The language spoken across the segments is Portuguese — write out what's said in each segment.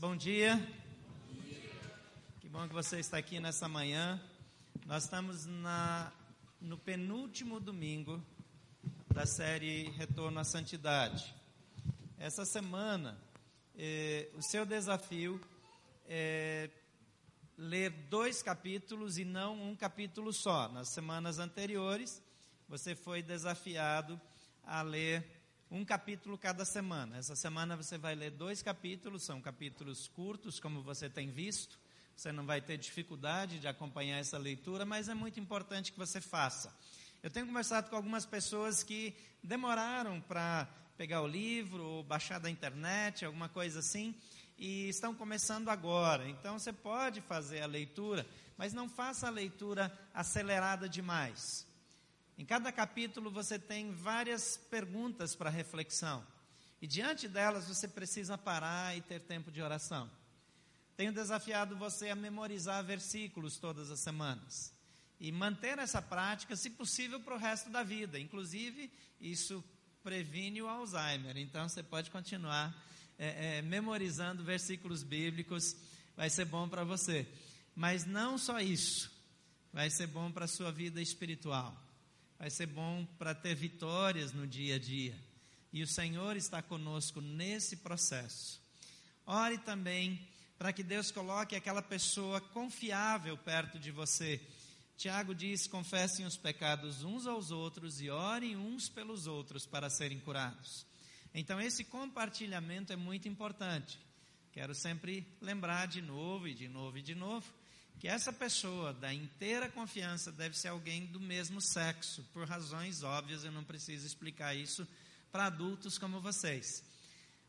Bom dia. Que bom que você está aqui nessa manhã. Nós estamos na, no penúltimo domingo da série Retorno à Santidade. Essa semana, eh, o seu desafio é ler dois capítulos e não um capítulo só. Nas semanas anteriores, você foi desafiado a ler um capítulo cada semana. Essa semana você vai ler dois capítulos, são capítulos curtos, como você tem visto. Você não vai ter dificuldade de acompanhar essa leitura, mas é muito importante que você faça. Eu tenho conversado com algumas pessoas que demoraram para pegar o livro, ou baixar da internet, alguma coisa assim, e estão começando agora. Então você pode fazer a leitura, mas não faça a leitura acelerada demais. Em cada capítulo você tem várias perguntas para reflexão. E diante delas você precisa parar e ter tempo de oração. Tenho desafiado você a memorizar versículos todas as semanas. E manter essa prática, se possível, para o resto da vida. Inclusive, isso previne o Alzheimer. Então, você pode continuar é, é, memorizando versículos bíblicos. Vai ser bom para você. Mas não só isso. Vai ser bom para a sua vida espiritual vai ser bom para ter vitórias no dia a dia. E o Senhor está conosco nesse processo. Ore também para que Deus coloque aquela pessoa confiável perto de você. Tiago diz: confessem os pecados uns aos outros e orem uns pelos outros para serem curados. Então, esse compartilhamento é muito importante. Quero sempre lembrar de novo e de novo e de novo que essa pessoa da inteira confiança deve ser alguém do mesmo sexo, por razões óbvias, eu não preciso explicar isso para adultos como vocês.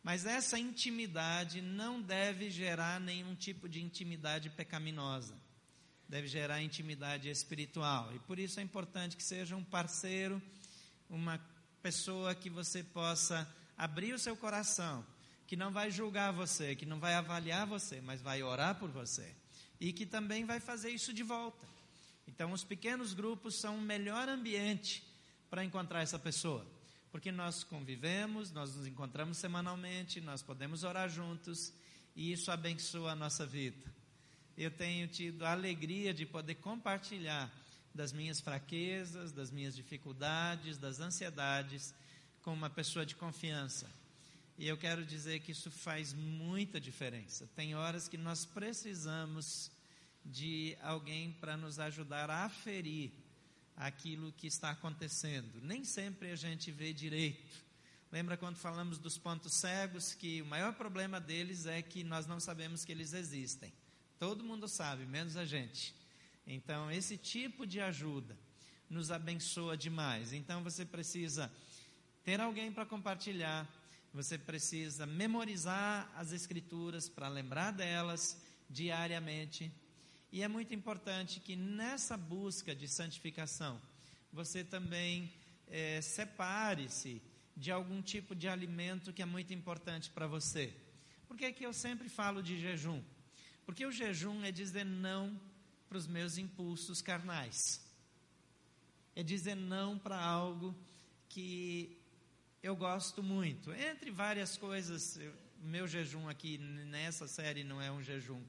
Mas essa intimidade não deve gerar nenhum tipo de intimidade pecaminosa. Deve gerar intimidade espiritual. E por isso é importante que seja um parceiro, uma pessoa que você possa abrir o seu coração, que não vai julgar você, que não vai avaliar você, mas vai orar por você e que também vai fazer isso de volta. Então, os pequenos grupos são o melhor ambiente para encontrar essa pessoa, porque nós convivemos, nós nos encontramos semanalmente, nós podemos orar juntos e isso abençoa a nossa vida. Eu tenho tido a alegria de poder compartilhar das minhas fraquezas, das minhas dificuldades, das ansiedades com uma pessoa de confiança. E eu quero dizer que isso faz muita diferença. Tem horas que nós precisamos de alguém para nos ajudar a aferir aquilo que está acontecendo. Nem sempre a gente vê direito. Lembra quando falamos dos pontos cegos que o maior problema deles é que nós não sabemos que eles existem. Todo mundo sabe, menos a gente. Então, esse tipo de ajuda nos abençoa demais. Então, você precisa ter alguém para compartilhar, você precisa memorizar as escrituras para lembrar delas diariamente. E é muito importante que nessa busca de santificação, você também é, separe-se de algum tipo de alimento que é muito importante para você. Por que, é que eu sempre falo de jejum? Porque o jejum é dizer não para os meus impulsos carnais. É dizer não para algo que eu gosto muito. Entre várias coisas, eu, meu jejum aqui nessa série não é um jejum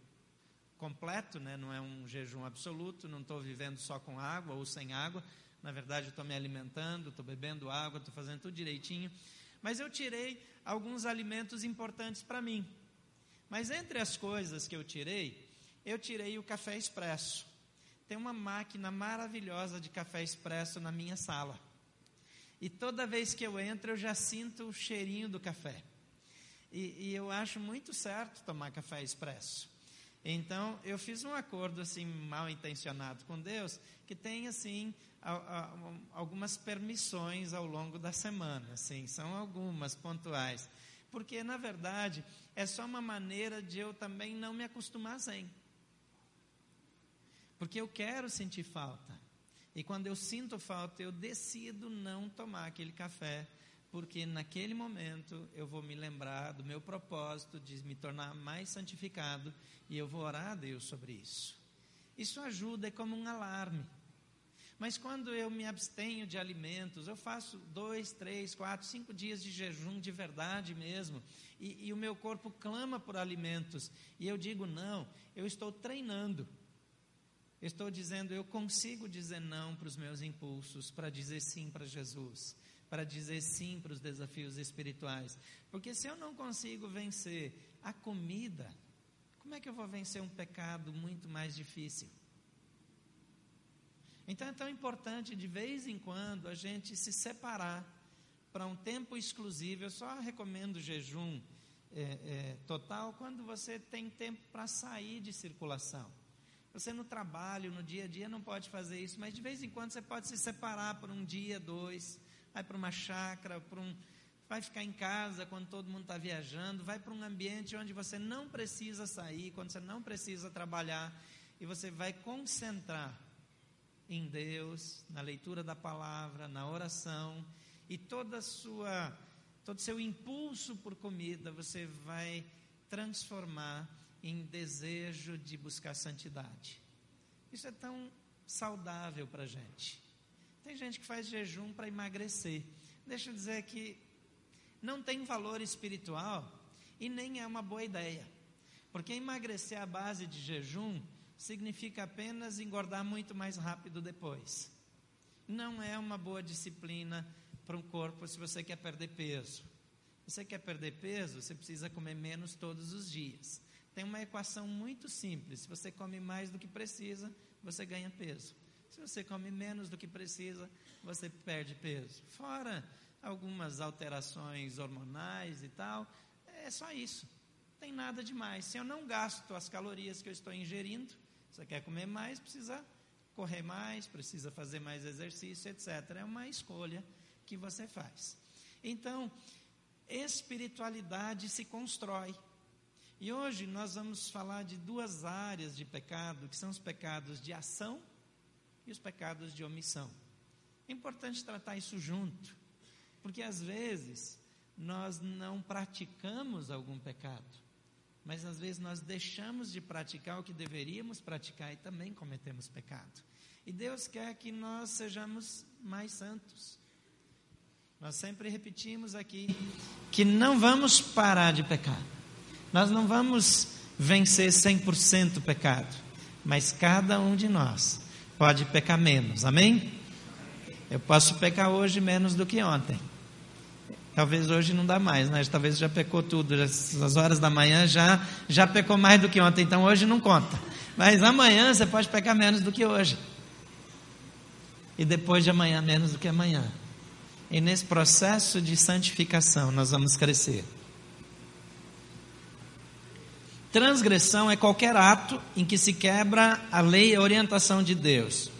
completo, né? não é um jejum absoluto, não estou vivendo só com água ou sem água. Na verdade, estou me alimentando, estou bebendo água, estou fazendo tudo direitinho. Mas eu tirei alguns alimentos importantes para mim. Mas entre as coisas que eu tirei, eu tirei o café expresso. Tem uma máquina maravilhosa de café expresso na minha sala. E toda vez que eu entro, eu já sinto o cheirinho do café. E, e eu acho muito certo tomar café expresso. Então, eu fiz um acordo assim mal intencionado com Deus, que tem assim algumas permissões ao longo da semana, assim, são algumas pontuais. Porque na verdade, é só uma maneira de eu também não me acostumar sem. Porque eu quero sentir falta. E quando eu sinto falta, eu decido não tomar aquele café, porque naquele momento eu vou me lembrar do meu propósito de me tornar mais santificado e eu vou orar a Deus sobre isso. Isso ajuda, é como um alarme. Mas quando eu me abstenho de alimentos, eu faço dois, três, quatro, cinco dias de jejum de verdade mesmo, e, e o meu corpo clama por alimentos, e eu digo não, eu estou treinando. Estou dizendo, eu consigo dizer não para os meus impulsos, para dizer sim para Jesus, para dizer sim para os desafios espirituais. Porque se eu não consigo vencer a comida, como é que eu vou vencer um pecado muito mais difícil? Então é tão importante de vez em quando a gente se separar para um tempo exclusivo. Eu só recomendo jejum é, é, total quando você tem tempo para sair de circulação. Você no trabalho, no dia a dia, não pode fazer isso, mas de vez em quando você pode se separar por um dia, dois, vai para uma chácara, para um, vai ficar em casa quando todo mundo está viajando, vai para um ambiente onde você não precisa sair, quando você não precisa trabalhar, e você vai concentrar em Deus, na leitura da palavra, na oração, e toda sua, todo o seu impulso por comida você vai transformar em desejo de buscar santidade. Isso é tão saudável para a gente. Tem gente que faz jejum para emagrecer. Deixa eu dizer que não tem valor espiritual e nem é uma boa ideia. Porque emagrecer à base de jejum significa apenas engordar muito mais rápido depois. Não é uma boa disciplina para um corpo se você quer perder peso. Você quer perder peso, você precisa comer menos todos os dias. Tem uma equação muito simples: se você come mais do que precisa, você ganha peso. Se você come menos do que precisa, você perde peso. Fora algumas alterações hormonais e tal, é só isso. Não tem nada demais. Se eu não gasto as calorias que eu estou ingerindo, você quer comer mais, precisa correr mais, precisa fazer mais exercício, etc. É uma escolha que você faz. Então, espiritualidade se constrói. E hoje nós vamos falar de duas áreas de pecado, que são os pecados de ação e os pecados de omissão. É importante tratar isso junto, porque às vezes nós não praticamos algum pecado mas às vezes nós deixamos de praticar o que deveríamos praticar e também cometemos pecado. E Deus quer que nós sejamos mais santos. Nós sempre repetimos aqui que não vamos parar de pecar. Nós não vamos vencer 100% o pecado, mas cada um de nós pode pecar menos. Amém? Eu posso pecar hoje menos do que ontem. Talvez hoje não dá mais, né? Talvez já pecou tudo, as horas da manhã já, já pecou mais do que ontem, então hoje não conta. Mas amanhã você pode pecar menos do que hoje. E depois de amanhã, menos do que amanhã. E nesse processo de santificação, nós vamos crescer. Transgressão é qualquer ato em que se quebra a lei e a orientação de Deus,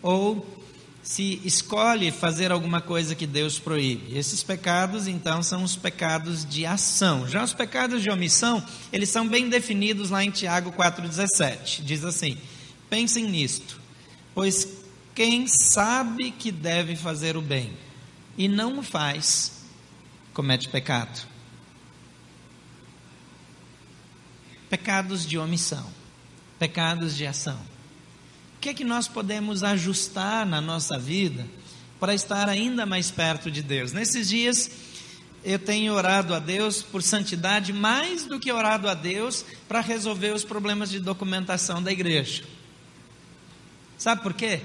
ou se escolhe fazer alguma coisa que Deus proíbe. Esses pecados, então, são os pecados de ação. Já os pecados de omissão, eles são bem definidos lá em Tiago 4,17. Diz assim: pensem nisto, pois quem sabe que deve fazer o bem e não o faz, comete pecado. Pecados de omissão, pecados de ação. O que é que nós podemos ajustar na nossa vida para estar ainda mais perto de Deus? Nesses dias eu tenho orado a Deus por santidade mais do que orado a Deus para resolver os problemas de documentação da igreja. Sabe por quê?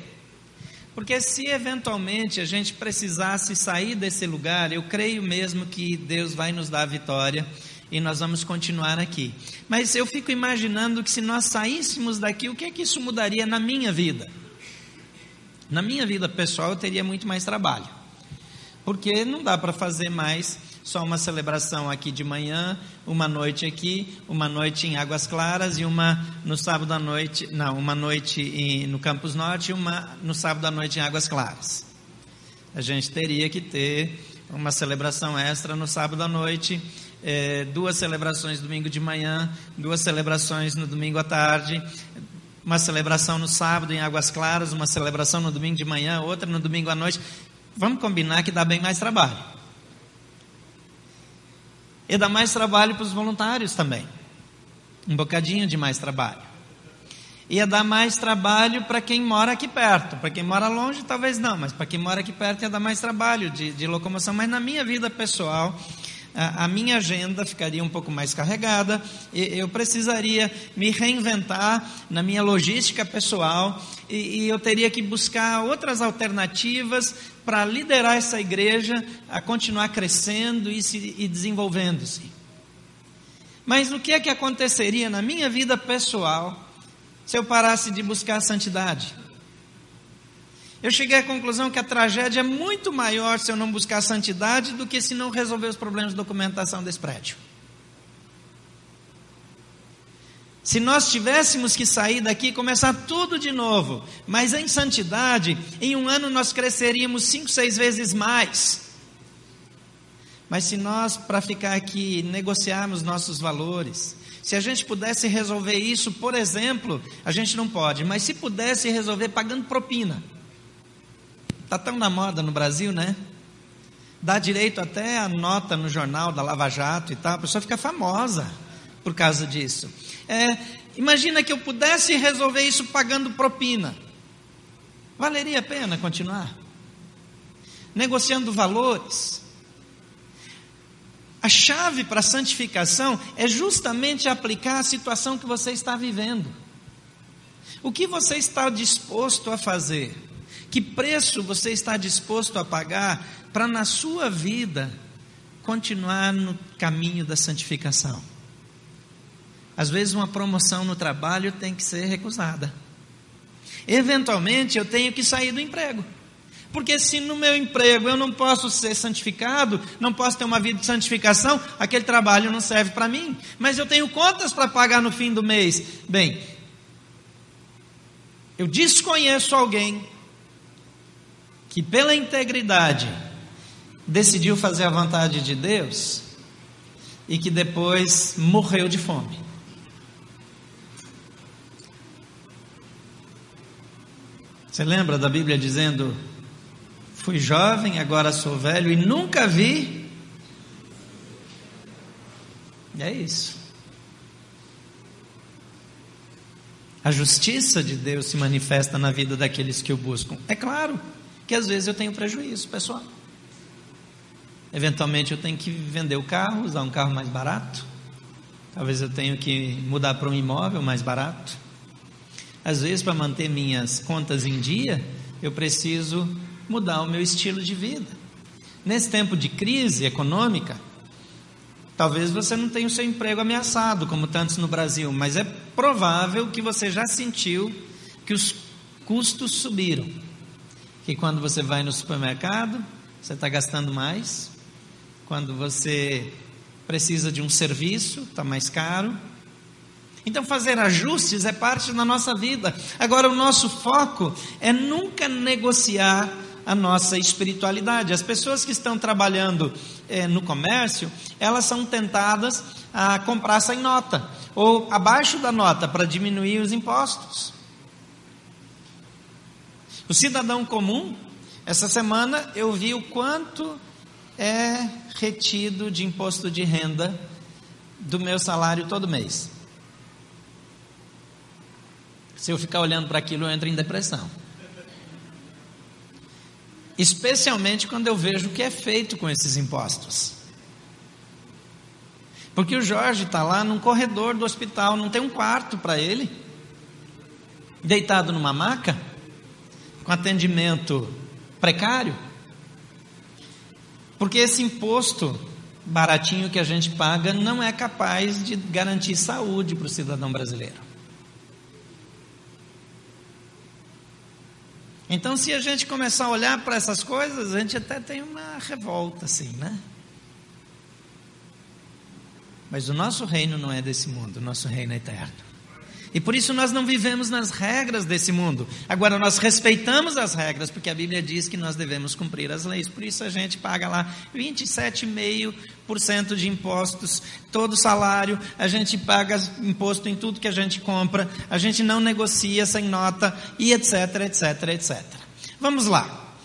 Porque se eventualmente a gente precisasse sair desse lugar, eu creio mesmo que Deus vai nos dar a vitória e nós vamos continuar aqui. Mas eu fico imaginando que se nós saíssemos daqui, o que é que isso mudaria na minha vida? Na minha vida pessoal, eu teria muito mais trabalho. Porque não dá para fazer mais só uma celebração aqui de manhã, uma noite aqui, uma noite em Águas Claras e uma no sábado à noite, não, uma noite em, no Campus Norte e uma no sábado à noite em Águas Claras. A gente teria que ter uma celebração extra no sábado à noite é, duas celebrações domingo de manhã, duas celebrações no domingo à tarde, uma celebração no sábado em Águas Claras, uma celebração no domingo de manhã, outra no domingo à noite. Vamos combinar que dá bem mais trabalho. E dá mais trabalho para os voluntários também. Um bocadinho de mais trabalho. Ia dar mais trabalho para quem mora aqui perto. Para quem mora longe, talvez não, mas para quem mora aqui perto ia dar mais trabalho de, de locomoção. Mas na minha vida pessoal, a, minha agenda ficaria um pouco mais carregada, eu precisaria me reinventar na minha logística pessoal e, e eu teria que buscar outras alternativas para liderar essa igreja a continuar crescendo e, se, e desenvolvendo-se. Mas o que é que aconteceria na minha vida pessoal se eu parasse de buscar a santidade? Eu cheguei à conclusão que a tragédia é muito maior se eu não buscar santidade do que se não resolver os problemas de documentação desse prédio. Se nós tivéssemos que sair daqui e começar tudo de novo, mas em santidade, em um ano nós cresceríamos cinco, seis vezes mais. Mas se nós, para ficar aqui, negociarmos nossos valores, se a gente pudesse resolver isso, por exemplo, a gente não pode, mas se pudesse resolver pagando propina. Está tão na moda no Brasil, né? Dá direito até a nota no jornal da Lava Jato e tal, a pessoa fica famosa por causa disso. É, imagina que eu pudesse resolver isso pagando propina. Valeria a pena continuar? Negociando valores. A chave para a santificação é justamente aplicar a situação que você está vivendo. O que você está disposto a fazer? Que preço você está disposto a pagar para na sua vida continuar no caminho da santificação? Às vezes uma promoção no trabalho tem que ser recusada. Eventualmente eu tenho que sair do emprego. Porque se no meu emprego eu não posso ser santificado, não posso ter uma vida de santificação, aquele trabalho não serve para mim. Mas eu tenho contas para pagar no fim do mês. Bem, eu desconheço alguém que pela integridade decidiu fazer a vontade de Deus e que depois morreu de fome. Você lembra da Bíblia dizendo: Fui jovem, agora sou velho e nunca vi. E é isso. A justiça de Deus se manifesta na vida daqueles que o buscam. É claro que às vezes eu tenho prejuízo pessoal. Eventualmente eu tenho que vender o carro, usar um carro mais barato. Talvez eu tenha que mudar para um imóvel mais barato. Às vezes, para manter minhas contas em dia, eu preciso mudar o meu estilo de vida. Nesse tempo de crise econômica, talvez você não tenha o seu emprego ameaçado, como tantos no Brasil, mas é provável que você já sentiu que os custos subiram que quando você vai no supermercado, você está gastando mais. Quando você precisa de um serviço, está mais caro. Então, fazer ajustes é parte da nossa vida. Agora, o nosso foco é nunca negociar a nossa espiritualidade. As pessoas que estão trabalhando é, no comércio, elas são tentadas a comprar sem nota ou abaixo da nota para diminuir os impostos. O cidadão comum, essa semana eu vi o quanto é retido de imposto de renda do meu salário todo mês. Se eu ficar olhando para aquilo, eu entro em depressão. Especialmente quando eu vejo o que é feito com esses impostos. Porque o Jorge está lá num corredor do hospital, não tem um quarto para ele, deitado numa maca com atendimento precário? Porque esse imposto baratinho que a gente paga não é capaz de garantir saúde para o cidadão brasileiro. Então, se a gente começar a olhar para essas coisas, a gente até tem uma revolta, assim, né? Mas o nosso reino não é desse mundo, o nosso reino é eterno. E por isso nós não vivemos nas regras desse mundo. Agora, nós respeitamos as regras, porque a Bíblia diz que nós devemos cumprir as leis. Por isso a gente paga lá 27,5% de impostos, todo salário, a gente paga imposto em tudo que a gente compra, a gente não negocia sem nota, e etc, etc, etc. Vamos lá.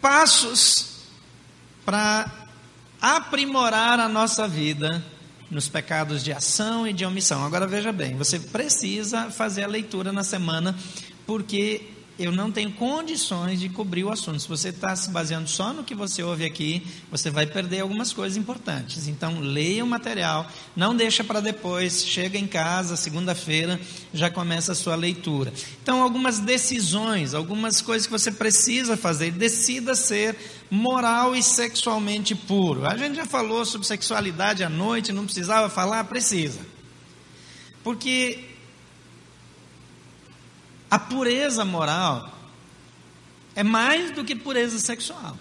Passos para aprimorar a nossa vida nos pecados de ação e de omissão. Agora veja bem, você precisa fazer a leitura na semana, porque eu não tenho condições de cobrir o assunto. Se você está se baseando só no que você ouve aqui, você vai perder algumas coisas importantes. Então, leia o material, não deixa para depois, chega em casa, segunda-feira, já começa a sua leitura. Então, algumas decisões, algumas coisas que você precisa fazer. Decida ser moral e sexualmente puro. A gente já falou sobre sexualidade à noite, não precisava falar? Precisa. Porque a pureza moral é mais do que pureza sexual.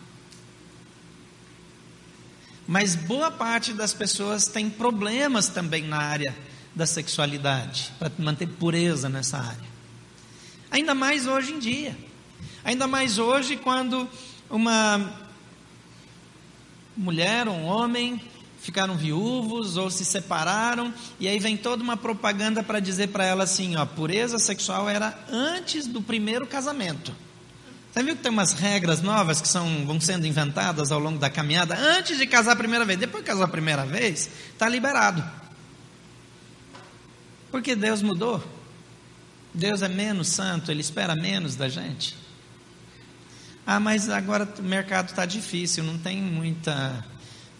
Mas boa parte das pessoas tem problemas também na área da sexualidade, para manter pureza nessa área. Ainda mais hoje em dia. Ainda mais hoje, quando uma mulher, um homem, ficaram viúvos ou se separaram, e aí vem toda uma propaganda para dizer para ela assim: ó, pureza sexual era antes do primeiro casamento. Você viu que tem umas regras novas que são, vão sendo inventadas ao longo da caminhada? Antes de casar a primeira vez, depois de casar a primeira vez, está liberado. Porque Deus mudou. Deus é menos santo, Ele espera menos da gente. Ah, mas agora o mercado está difícil, não tem muita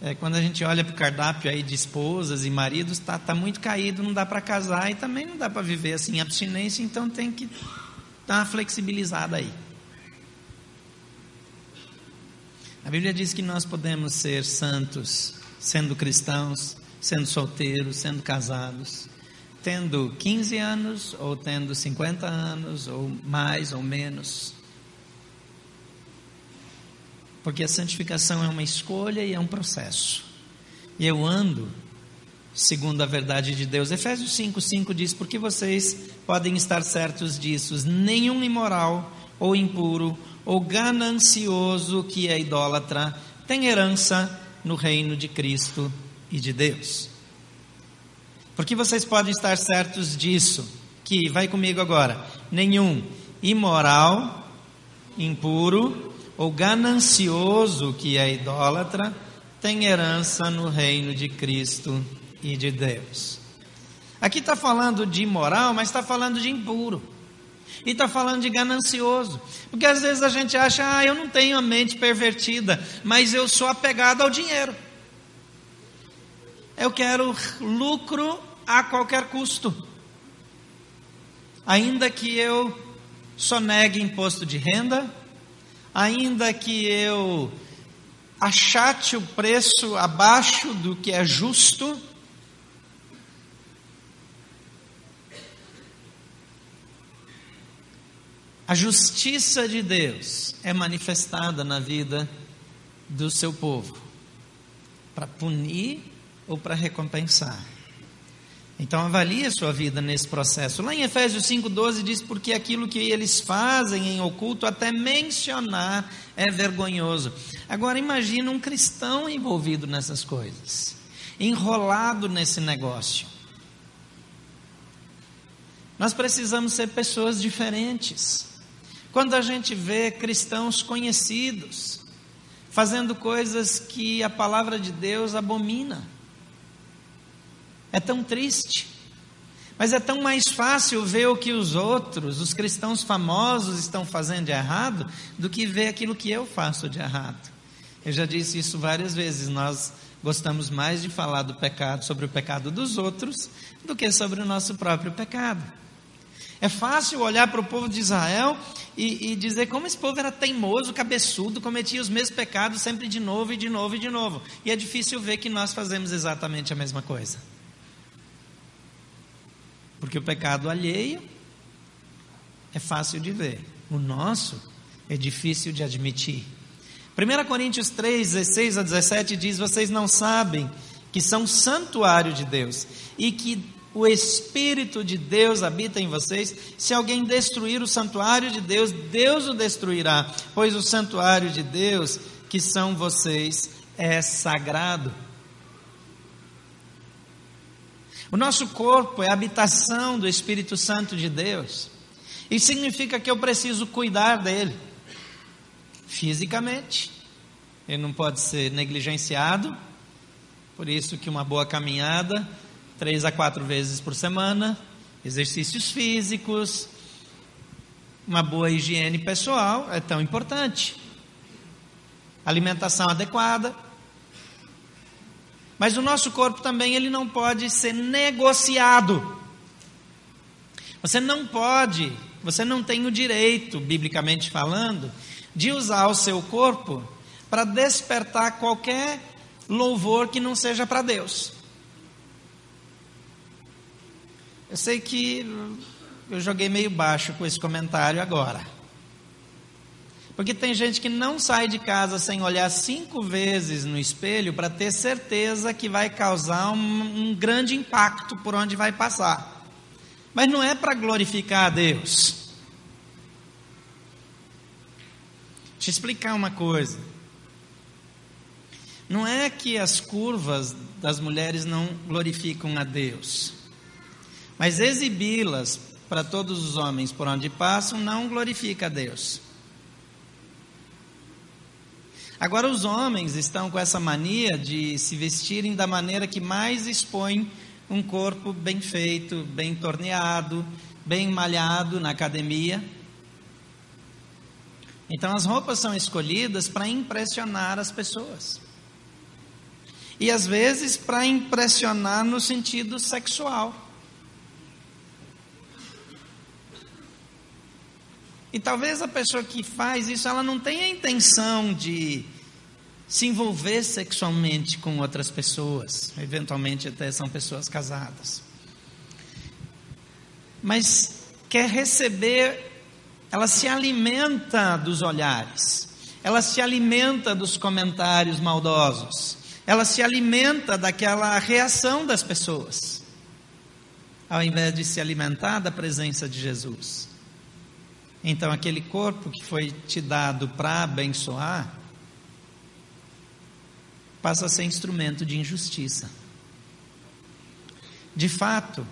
é, quando a gente olha para o cardápio aí de esposas e maridos, está tá muito caído, não dá para casar e também não dá para viver assim em abstinência, então tem que dar uma flexibilizada aí. A Bíblia diz que nós podemos ser santos sendo cristãos, sendo solteiros, sendo casados, tendo 15 anos ou tendo 50 anos, ou mais ou menos. Porque a santificação é uma escolha e é um processo. E eu ando segundo a verdade de Deus. Efésios 5:5 diz: "Porque vocês podem estar certos disso, nenhum imoral ou impuro ou ganancioso que é idólatra tem herança no reino de Cristo e de Deus." Porque vocês podem estar certos disso, que vai comigo agora, nenhum imoral, impuro ou ganancioso que é idólatra, tem herança no reino de Cristo e de Deus. Aqui está falando de imoral, mas está falando de impuro. E está falando de ganancioso. Porque às vezes a gente acha, ah, eu não tenho a mente pervertida, mas eu sou apegado ao dinheiro. Eu quero lucro a qualquer custo. Ainda que eu sonegue imposto de renda, ainda que eu achate o preço abaixo do que é justo, a justiça de Deus é manifestada na vida do seu povo para punir ou para recompensar. Então avalie a sua vida nesse processo. Lá em Efésios 5,12 diz, porque aquilo que eles fazem em oculto, até mencionar, é vergonhoso. Agora imagine um cristão envolvido nessas coisas, enrolado nesse negócio. Nós precisamos ser pessoas diferentes. Quando a gente vê cristãos conhecidos fazendo coisas que a palavra de Deus abomina, é tão triste. Mas é tão mais fácil ver o que os outros, os cristãos famosos, estão fazendo de errado, do que ver aquilo que eu faço de errado. Eu já disse isso várias vezes. Nós gostamos mais de falar do pecado, sobre o pecado dos outros, do que sobre o nosso próprio pecado. É fácil olhar para o povo de Israel e, e, dizer como esse povo era teimoso, cabeçudo, cometia os mesmos pecados sempre de novo e de novo e de novo. E é difícil ver que nós fazemos exatamente a mesma coisa. Porque o pecado alheio é fácil de ver, o nosso é difícil de admitir. 1 Coríntios 3, 16 a 17 diz: Vocês não sabem que são santuário de Deus e que o Espírito de Deus habita em vocês. Se alguém destruir o santuário de Deus, Deus o destruirá, pois o santuário de Deus, que são vocês, é sagrado. O nosso corpo é a habitação do Espírito Santo de Deus. Isso significa que eu preciso cuidar dele fisicamente. Ele não pode ser negligenciado. Por isso que uma boa caminhada, três a quatro vezes por semana, exercícios físicos, uma boa higiene pessoal é tão importante. Alimentação adequada. Mas o nosso corpo também ele não pode ser negociado. Você não pode, você não tem o direito, biblicamente falando, de usar o seu corpo para despertar qualquer louvor que não seja para Deus. Eu sei que eu joguei meio baixo com esse comentário agora. Porque tem gente que não sai de casa sem olhar cinco vezes no espelho para ter certeza que vai causar um, um, grande impacto por onde vai passar. Mas não é para glorificar a Deus. Deixa eu explicar uma coisa. Não é que as curvas das mulheres não glorificam a Deus, mas exibi-las para todos os homens por onde passam não glorifica a Deus. Agora, os homens estão com essa mania de se vestirem da maneira que mais expõe um corpo bem feito, bem torneado, bem malhado na academia. Então, as roupas são escolhidas para impressionar as pessoas. E às vezes para impressionar no sentido sexual. E talvez a pessoa que faz isso, ela não tenha a intenção de se envolver sexualmente com outras pessoas, eventualmente até são pessoas casadas. Mas quer receber, ela se alimenta dos olhares, ela se alimenta dos comentários maldosos, ela se alimenta daquela reação das pessoas, ao invés de se alimentar da presença de Jesus. Então, aquele corpo que foi te dado para abençoar, passa a ser instrumento de injustiça. De fato,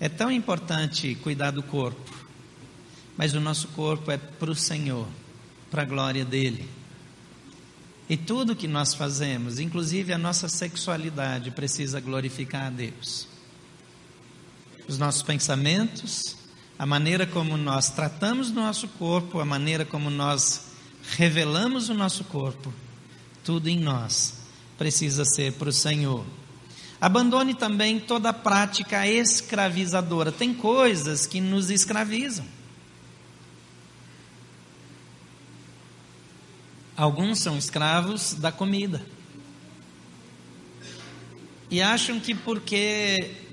é tão importante cuidar do corpo, mas o nosso corpo é para o Senhor, para a glória dEle. E tudo que nós fazemos, inclusive a nossa sexualidade, precisa glorificar a Deus. Os nossos pensamentos, a maneira como nós tratamos o nosso corpo, a maneira como nós revelamos o nosso corpo, tudo em nós precisa ser para o Senhor. Abandone também toda prática escravizadora. Tem coisas que nos escravizam. Alguns são escravos da comida. E acham que porque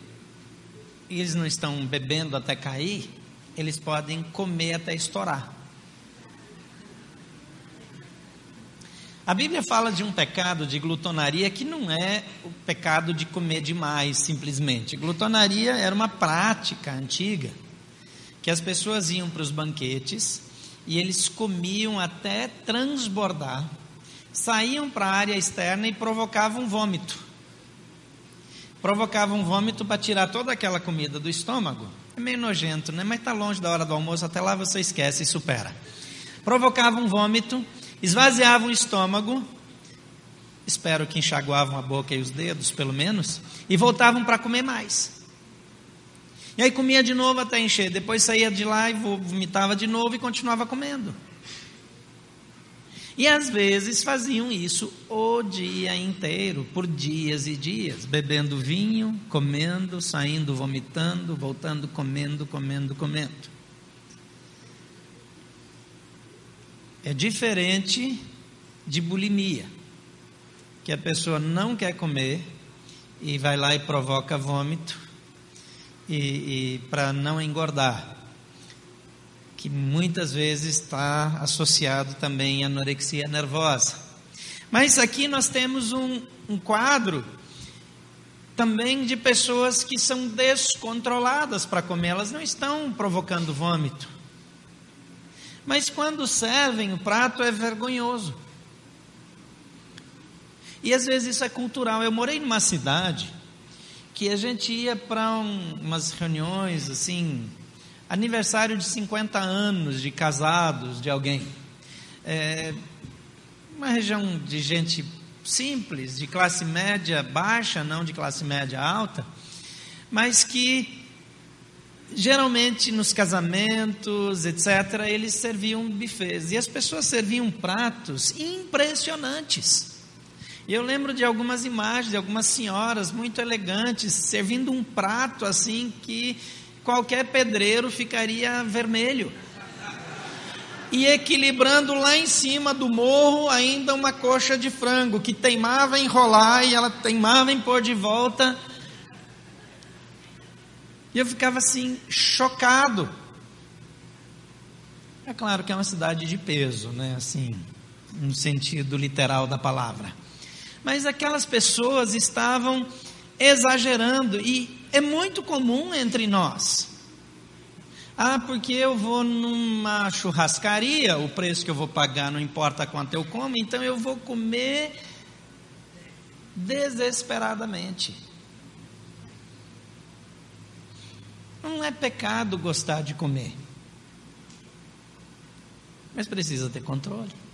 eles não estão bebendo até cair, eles podem comer até estourar. A Bíblia fala de um pecado de glutonaria que não é o pecado de comer demais, simplesmente. Glutonaria era uma prática antiga que as pessoas iam para os banquetes e eles comiam até transbordar, saíam para a área externa e provocavam vômito. Provocavam vômito para tirar toda aquela comida do estômago. É meio nojento, né? Mas está longe da hora do almoço, até lá você esquece e supera. Provocavam vômito, esvaziavam o estômago, espero que enxaguavam a boca e os dedos, pelo menos, e voltavam para comer mais. E aí comia de novo até encher. Depois saía de lá e vomitava de novo e continuava comendo. E às vezes faziam isso o dia inteiro, por dias e dias, bebendo vinho, comendo, saindo, vomitando, voltando, comendo, comendo, comendo. É diferente de bulimia, que a pessoa não quer comer e vai lá e provoca vômito e, e para não engordar, que muitas vezes está associado também à anorexia nervosa. Mas aqui nós temos um, um quadro também de pessoas que são descontroladas para comer, elas não estão provocando vômito. Mas quando servem o prato é vergonhoso. E às vezes isso é cultural. Eu morei numa cidade que a gente ia para um, umas reuniões assim, aniversário de 50 anos de casados de alguém. É, uma região de gente simples, de classe média baixa, não de classe média alta, mas que geralmente nos casamentos, etc., eles serviam bufês e as pessoas serviam pratos impressionantes. E eu lembro de algumas imagens de algumas senhoras muito elegantes servindo um prato assim que qualquer pedreiro ficaria vermelho. E equilibrando lá em cima do morro ainda uma coxa de frango que teimava em enrolar e ela teimava em pôr de volta. E eu ficava assim, chocado. É claro que é uma cidade de peso, né? Assim, no sentido literal da palavra. Mas aquelas pessoas estavam exagerando e é muito comum entre nós. Ah, porque eu vou numa churrascaria, o preço que eu vou pagar não importa quanto eu como, então eu vou comer desesperadamente. Não é pecado gostar de comer, mas precisa ter controle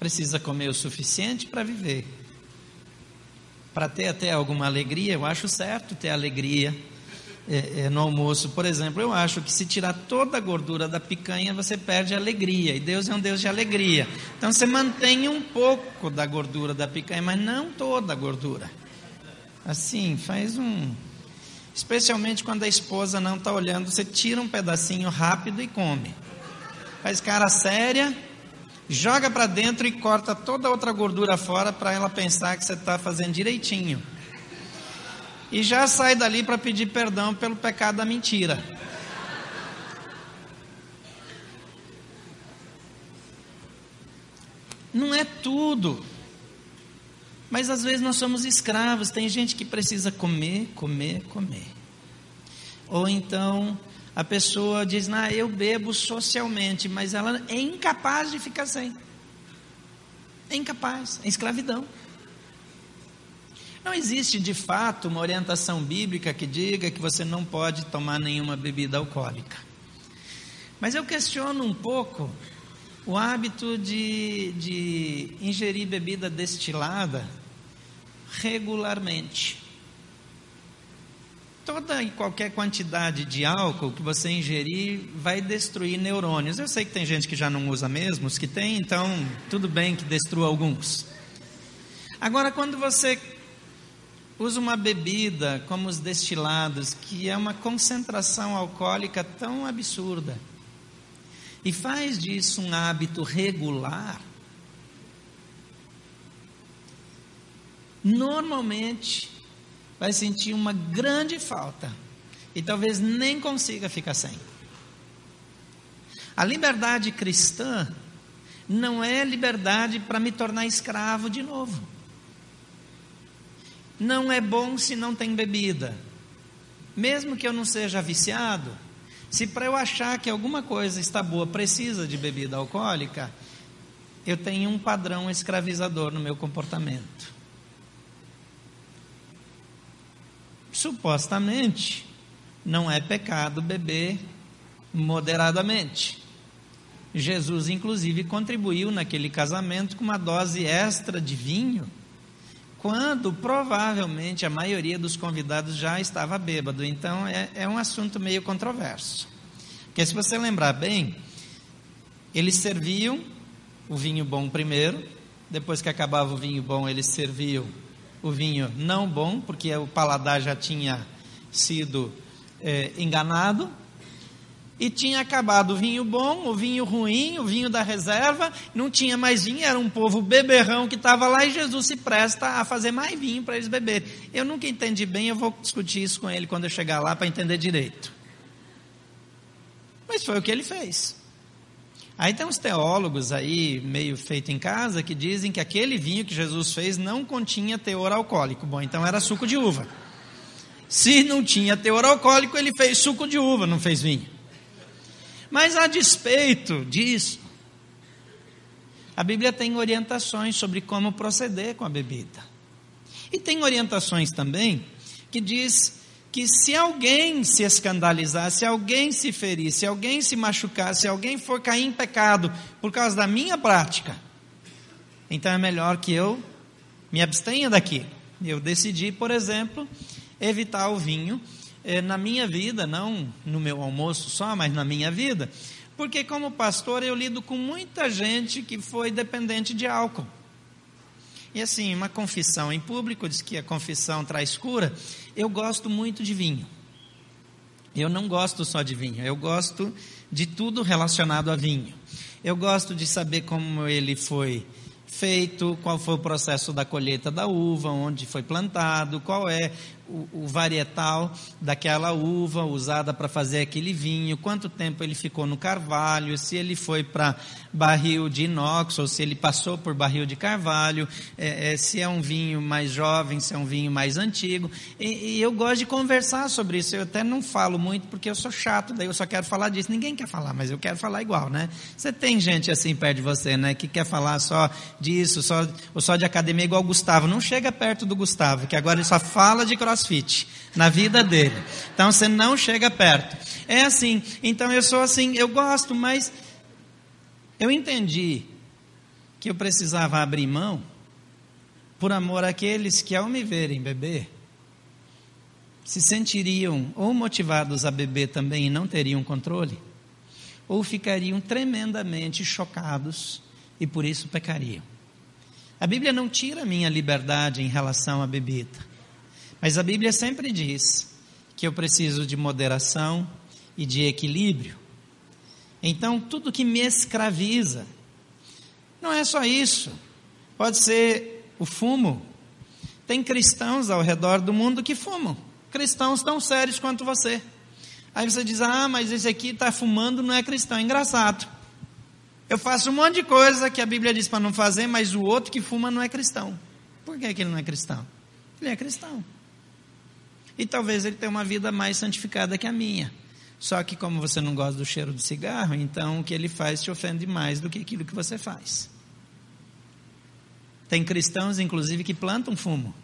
precisa comer o suficiente para viver. Para ter até alguma alegria, eu acho certo ter alegria é, é, no almoço. Por exemplo, eu acho que se tirar toda a gordura da picanha, você perde a alegria. E Deus é um Deus de alegria. Então você mantém um pouco da gordura da picanha, mas não toda a gordura. Assim, faz um. Especialmente quando a esposa não está olhando, você tira um pedacinho rápido e come. Faz cara séria joga para dentro e corta toda a outra gordura fora para ela pensar que você está fazendo direitinho. E já sai dali para pedir perdão pelo pecado da mentira. Não é tudo. Mas às vezes nós somos escravos. Tem gente que precisa comer, comer, comer. Ou então a pessoa diz, ah, eu bebo socialmente, mas ela é incapaz de ficar sem. É incapaz, é escravidão. Não existe de fato uma orientação bíblica que diga que você não pode tomar nenhuma bebida alcoólica. Mas eu questiono um pouco o hábito de, de ingerir bebida destilada regularmente toda e qualquer quantidade de álcool que você ingerir vai destruir neurônios. Eu sei que tem gente que já não usa mesmo, os que tem, então tudo bem que destrua alguns. Agora, quando você usa uma bebida como os destilados, que é uma concentração alcoólica tão absurda, e faz disso um hábito regular, normalmente vai sentir uma grande falta e talvez nem consiga ficar sem. A liberdade cristã não é liberdade para me tornar escravo de novo. Não é bom se não tem bebida. Mesmo que eu não seja viciado, se para eu achar que alguma coisa está boa precisa de bebida alcoólica, eu tenho um padrão escravizador no meu comportamento. Supostamente não é pecado beber moderadamente. Jesus, inclusive, contribuiu naquele casamento com uma dose extra de vinho, quando provavelmente a maioria dos convidados já estava bêbado. Então é, é um assunto meio controverso. Porque se você lembrar bem, eles serviam o vinho bom primeiro, depois que acabava o vinho bom, eles serviam o vinho não bom, porque o paladar já tinha sido é, enganado, e tinha acabado o vinho bom, o vinho ruim, o vinho da reserva, não tinha mais vinho, era um povo beberrão que estava lá e Jesus se presta a fazer mais vinho para eles beberem. Eu nunca entendi bem, eu vou discutir isso com ele quando eu chegar lá para entender direito. Mas foi o que ele fez. Aí tem uns teólogos aí, meio feito em casa, que dizem que aquele vinho que Jesus fez não continha teor alcoólico. Bom, então era suco de uva. Se não tinha teor alcoólico, ele fez suco de uva, não fez vinho. Mas a despeito disso, a Bíblia tem orientações sobre como proceder com a bebida. E tem orientações também que diz que se alguém se escandalizar, se alguém se ferir, se alguém se machucar, se alguém for cair em pecado por causa da minha prática, Então é melhor que eu me abstenha daqui. Eu decidi, por exemplo, evitar o vinho eh, na minha vida, não no meu almoço só, mas na minha vida, porque como pastor eu lido com muita gente que foi dependente de álcool. E assim, uma confissão em público, diz que a confissão traz cura. Eu gosto muito de vinho. Eu não gosto só de vinho, eu gosto de tudo relacionado a vinho. Eu gosto de saber como ele foi feito, qual foi o processo da colheita da uva, onde foi plantado, qual é o, varietal daquela uva usada para fazer aquele vinho, quanto tempo ele ficou no carvalho, se ele foi para barril de inox ou se ele passou por barril de carvalho, é, é, se é um vinho mais jovem, se é um vinho mais antigo. E, e, eu gosto de conversar sobre isso. Eu até não falo muito porque eu sou chato, daí eu só quero falar disso. Ninguém quer falar, mas eu quero falar igual, né? Você tem gente assim perto de você, né, que quer falar só disso, só, ou só de academia igual o Gustavo. Não chega perto do Gustavo, que agora ele só fala de crossfit crossfit na vida dele. Então você não chega perto. É assim. Então eu sou assim, eu gosto, mas eu entendi que eu precisava abrir mão por amor àqueles que ao me verem beber se sentiriam ou motivados a beber também e não teriam controle, ou ficariam tremendamente chocados e por isso pecariam. A Bíblia não tira minha liberdade em relação à bebida. Mas a Bíblia sempre diz que eu preciso de moderação e de equilíbrio. Então, tudo que me escraviza, não é só isso. Pode ser o fumo. Tem cristãos ao redor do mundo que fumam. Cristãos tão sérios quanto você. Aí você diz: Ah, mas esse aqui está fumando, não é cristão. É engraçado. Eu faço um monte de coisa que a Bíblia diz para não fazer, mas o outro que fuma não é cristão. Por que, que ele não é cristão? Ele é cristão. E talvez ele tenha uma vida mais santificada que a minha. Só que como você não gosta do cheiro do cigarro, então o que ele faz te ofende mais do que aquilo que você faz. Tem cristãos, inclusive, que plantam fumo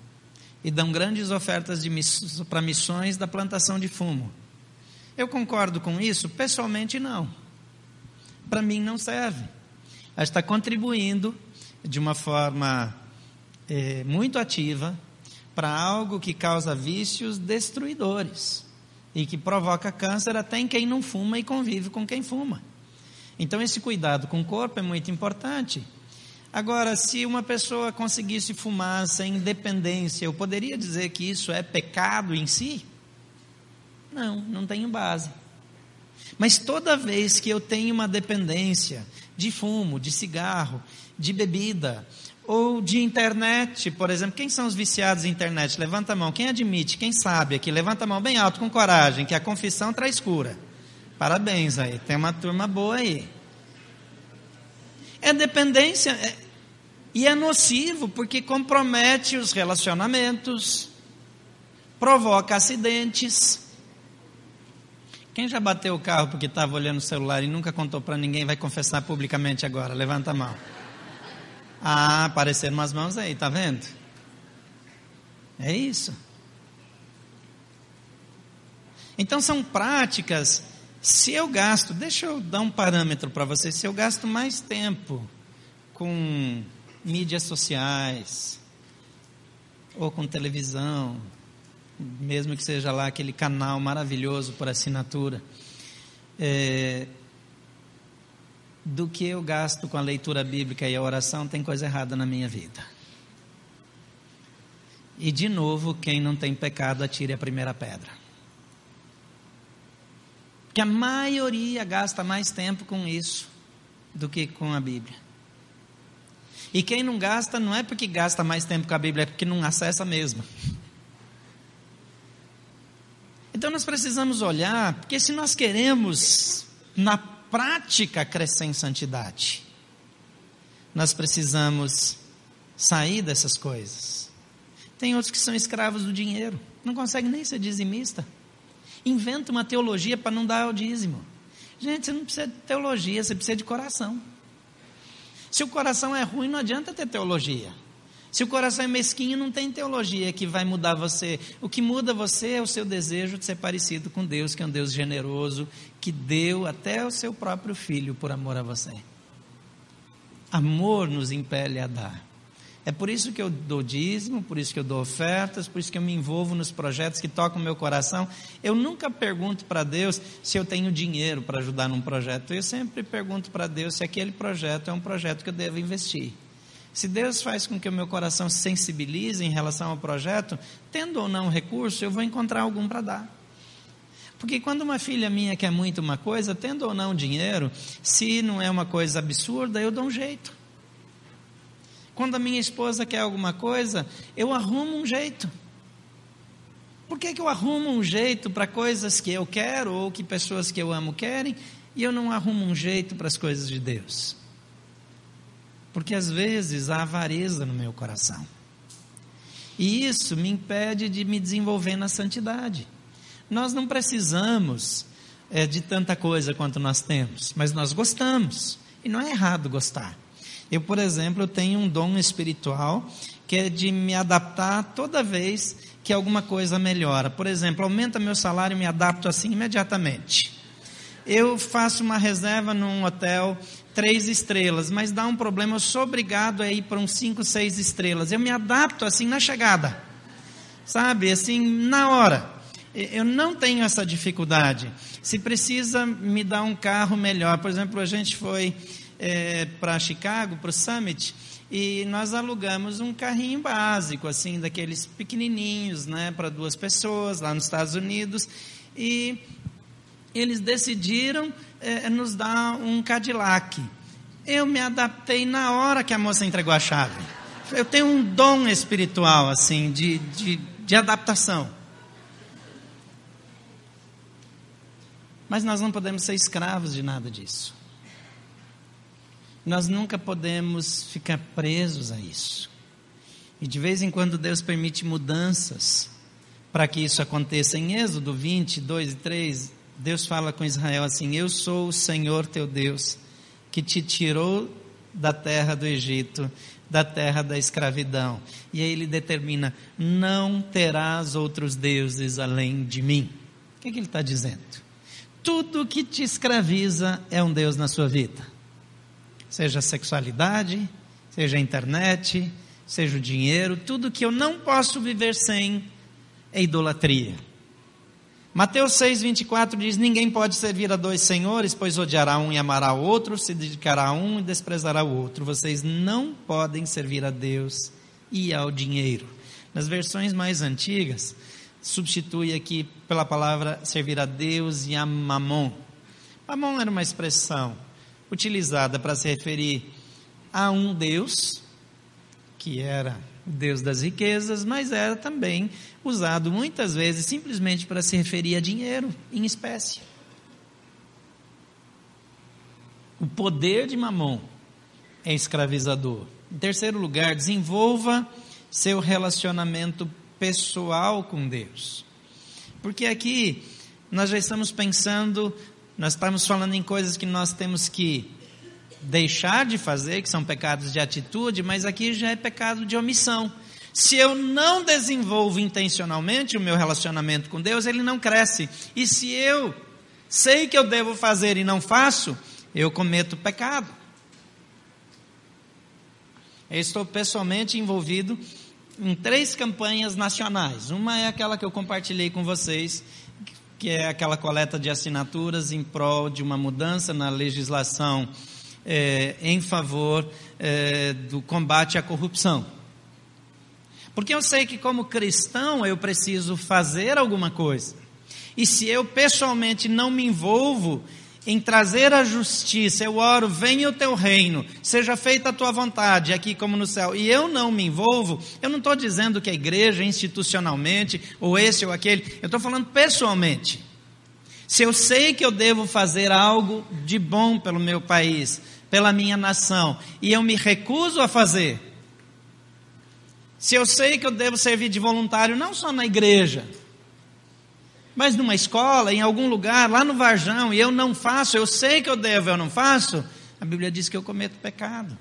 e dão grandes ofertas miss para missões da plantação de fumo. Eu concordo com isso? Pessoalmente, não. Para mim, não serve. Ela está contribuindo de uma forma é, muito ativa para algo que causa vícios destruidores e que provoca câncer até em quem não fuma e convive com quem fuma. Então, esse cuidado com o corpo é muito importante. Agora, se uma pessoa conseguisse fumar sem dependência, eu poderia dizer que isso é pecado em si? Não, não tenho base. Mas toda vez que eu tenho uma dependência de fumo, de cigarro, de bebida, ou de internet, por exemplo. Quem são os viciados em internet? Levanta a mão. Quem admite? Quem sabe aqui? Levanta a mão bem alto, com coragem, que a confissão traz cura. Parabéns aí, tem uma turma boa aí. É dependência é, e é nocivo porque compromete os relacionamentos, provoca acidentes. Quem já bateu o carro porque estava olhando o celular e nunca contou para ninguém vai confessar publicamente agora? Levanta a mão. Ah, apareceram umas mãos aí, tá vendo? É isso. Então são práticas. Se eu gasto, deixa eu dar um parâmetro para vocês. Se eu gasto mais tempo com mídias sociais ou com televisão, mesmo que seja lá aquele canal maravilhoso por assinatura, é, do que eu gasto com a leitura bíblica e a oração, tem coisa errada na minha vida. E de novo, quem não tem pecado, atire a primeira pedra. Porque a maioria gasta mais tempo com isso do que com a Bíblia. E quem não gasta, não é porque gasta mais tempo com a Bíblia, é porque não acessa mesmo. Então nós precisamos olhar, porque se nós queremos, na prática crescer em santidade. Nós precisamos sair dessas coisas. Tem outros que são escravos do dinheiro, não conseguem nem ser dizimista. Inventa uma teologia para não dar o dízimo. Gente, você não precisa de teologia, você precisa de coração. Se o coração é ruim, não adianta ter teologia. Se o coração é mesquinho, não tem teologia que vai mudar você. O que muda você é o seu desejo de ser parecido com Deus, que é um Deus generoso, que deu até o seu próprio filho por amor a você. Amor nos impele a dar. É por isso que eu dou dízimo, por isso que eu dou ofertas, por isso que eu me envolvo nos projetos que tocam o meu coração. Eu nunca pergunto para Deus se eu tenho dinheiro para ajudar num projeto. Eu sempre pergunto para Deus se aquele projeto é um projeto que eu devo investir. Se Deus faz com que o meu coração se sensibilize em relação ao projeto, tendo ou não recurso, eu vou encontrar algum para dar. Porque quando uma filha minha quer muito uma coisa, tendo ou não dinheiro, se não é uma coisa absurda, eu dou um jeito. Quando a minha esposa quer alguma coisa, eu arrumo um jeito. Por que, que eu arrumo um jeito para coisas que eu quero ou que pessoas que eu amo querem e eu não arrumo um jeito para as coisas de Deus? Porque às vezes há avareza no meu coração. E isso me impede de me desenvolver na santidade. Nós não precisamos é, de tanta coisa quanto nós temos, mas nós gostamos. E não é errado gostar. Eu, por exemplo, tenho um dom espiritual que é de me adaptar toda vez que alguma coisa melhora. Por exemplo, aumenta meu salário e me adapto assim imediatamente. Eu faço uma reserva num hotel três estrelas, mas dá um problema, eu sou obrigado a ir para um cinco, seis estrelas. Eu me adapto assim na chegada, sabe? Assim, na hora. Eu não tenho essa dificuldade. Se precisa me dar um carro melhor, por exemplo, a gente foi é, para Chicago, para o Summit, e nós alugamos um carrinho básico, assim, daqueles pequenininhos, né, para duas pessoas, lá nos Estados Unidos, e eles decidiram é, nos dar um Cadillac. Eu me adaptei na hora que a moça entregou a chave. Eu tenho um dom espiritual, assim, de, de, de adaptação. Mas nós não podemos ser escravos de nada disso. Nós nunca podemos ficar presos a isso. E de vez em quando Deus permite mudanças para que isso aconteça. Em Êxodo 20, 2 e 3, Deus fala com Israel assim: Eu sou o Senhor teu Deus, que te tirou da terra do Egito, da terra da escravidão. E aí ele determina: Não terás outros deuses além de mim. O que, é que ele está dizendo? tudo que te escraviza é um Deus na sua vida. Seja a sexualidade, seja a internet, seja o dinheiro, tudo que eu não posso viver sem é idolatria. Mateus 6,24 diz: Ninguém pode servir a dois senhores, pois odiará um e amará o outro, se dedicará a um e desprezará o outro. Vocês não podem servir a Deus e ao dinheiro. Nas versões mais antigas, substitui aqui pela palavra servir a Deus e a mamon. Mamon era uma expressão utilizada para se referir a um Deus, que era Deus das riquezas, mas era também usado muitas vezes simplesmente para se referir a dinheiro em espécie. O poder de mamon é escravizador. Em terceiro lugar, desenvolva seu relacionamento pessoal com Deus. Porque aqui nós já estamos pensando, nós estamos falando em coisas que nós temos que deixar de fazer, que são pecados de atitude, mas aqui já é pecado de omissão. Se eu não desenvolvo intencionalmente o meu relacionamento com Deus, ele não cresce. E se eu sei que eu devo fazer e não faço, eu cometo pecado. Eu estou pessoalmente envolvido em três campanhas nacionais. Uma é aquela que eu compartilhei com vocês, que é aquela coleta de assinaturas em prol de uma mudança na legislação é, em favor é, do combate à corrupção. Porque eu sei que, como cristão, eu preciso fazer alguma coisa. E se eu pessoalmente não me envolvo em trazer a justiça. Eu oro, venha o teu reino, seja feita a tua vontade, aqui como no céu. E eu não me envolvo, eu não estou dizendo que a igreja institucionalmente, ou esse ou aquele, eu estou falando pessoalmente. Se eu sei que eu devo fazer algo de bom pelo meu país, pela minha nação, e eu me recuso a fazer, se eu sei que eu devo servir de voluntário não só na igreja, mas numa escola, em algum lugar, lá no Varjão, e eu não faço, eu sei que eu devo, eu não faço, a Bíblia diz que eu cometo pecado.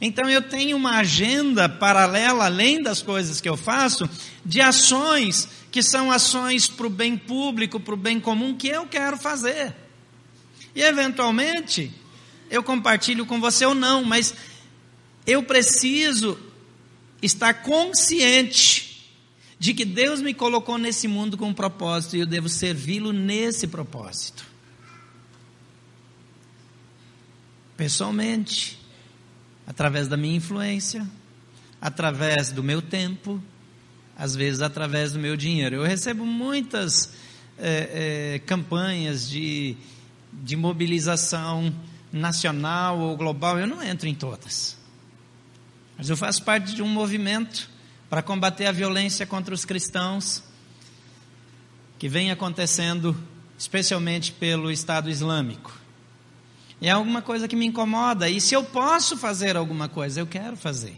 Então eu tenho uma agenda paralela, além das coisas que eu faço, de ações que são ações para o bem público, para o bem comum, que eu quero fazer. E eventualmente, eu compartilho com você ou não, mas Eu preciso estar consciente de que Deus me colocou nesse mundo com um propósito e eu devo servi-lo nesse propósito. Pessoalmente, através da minha influência, através do meu tempo, às vezes através do meu dinheiro. Eu recebo muitas é, é, campanhas de, de mobilização nacional ou global, eu não entro em todas. Mas eu faço parte de um movimento para combater a violência contra os cristãos que vem acontecendo especialmente pelo Estado Islâmico. É alguma coisa que me incomoda, e se eu posso fazer alguma coisa, eu quero fazer.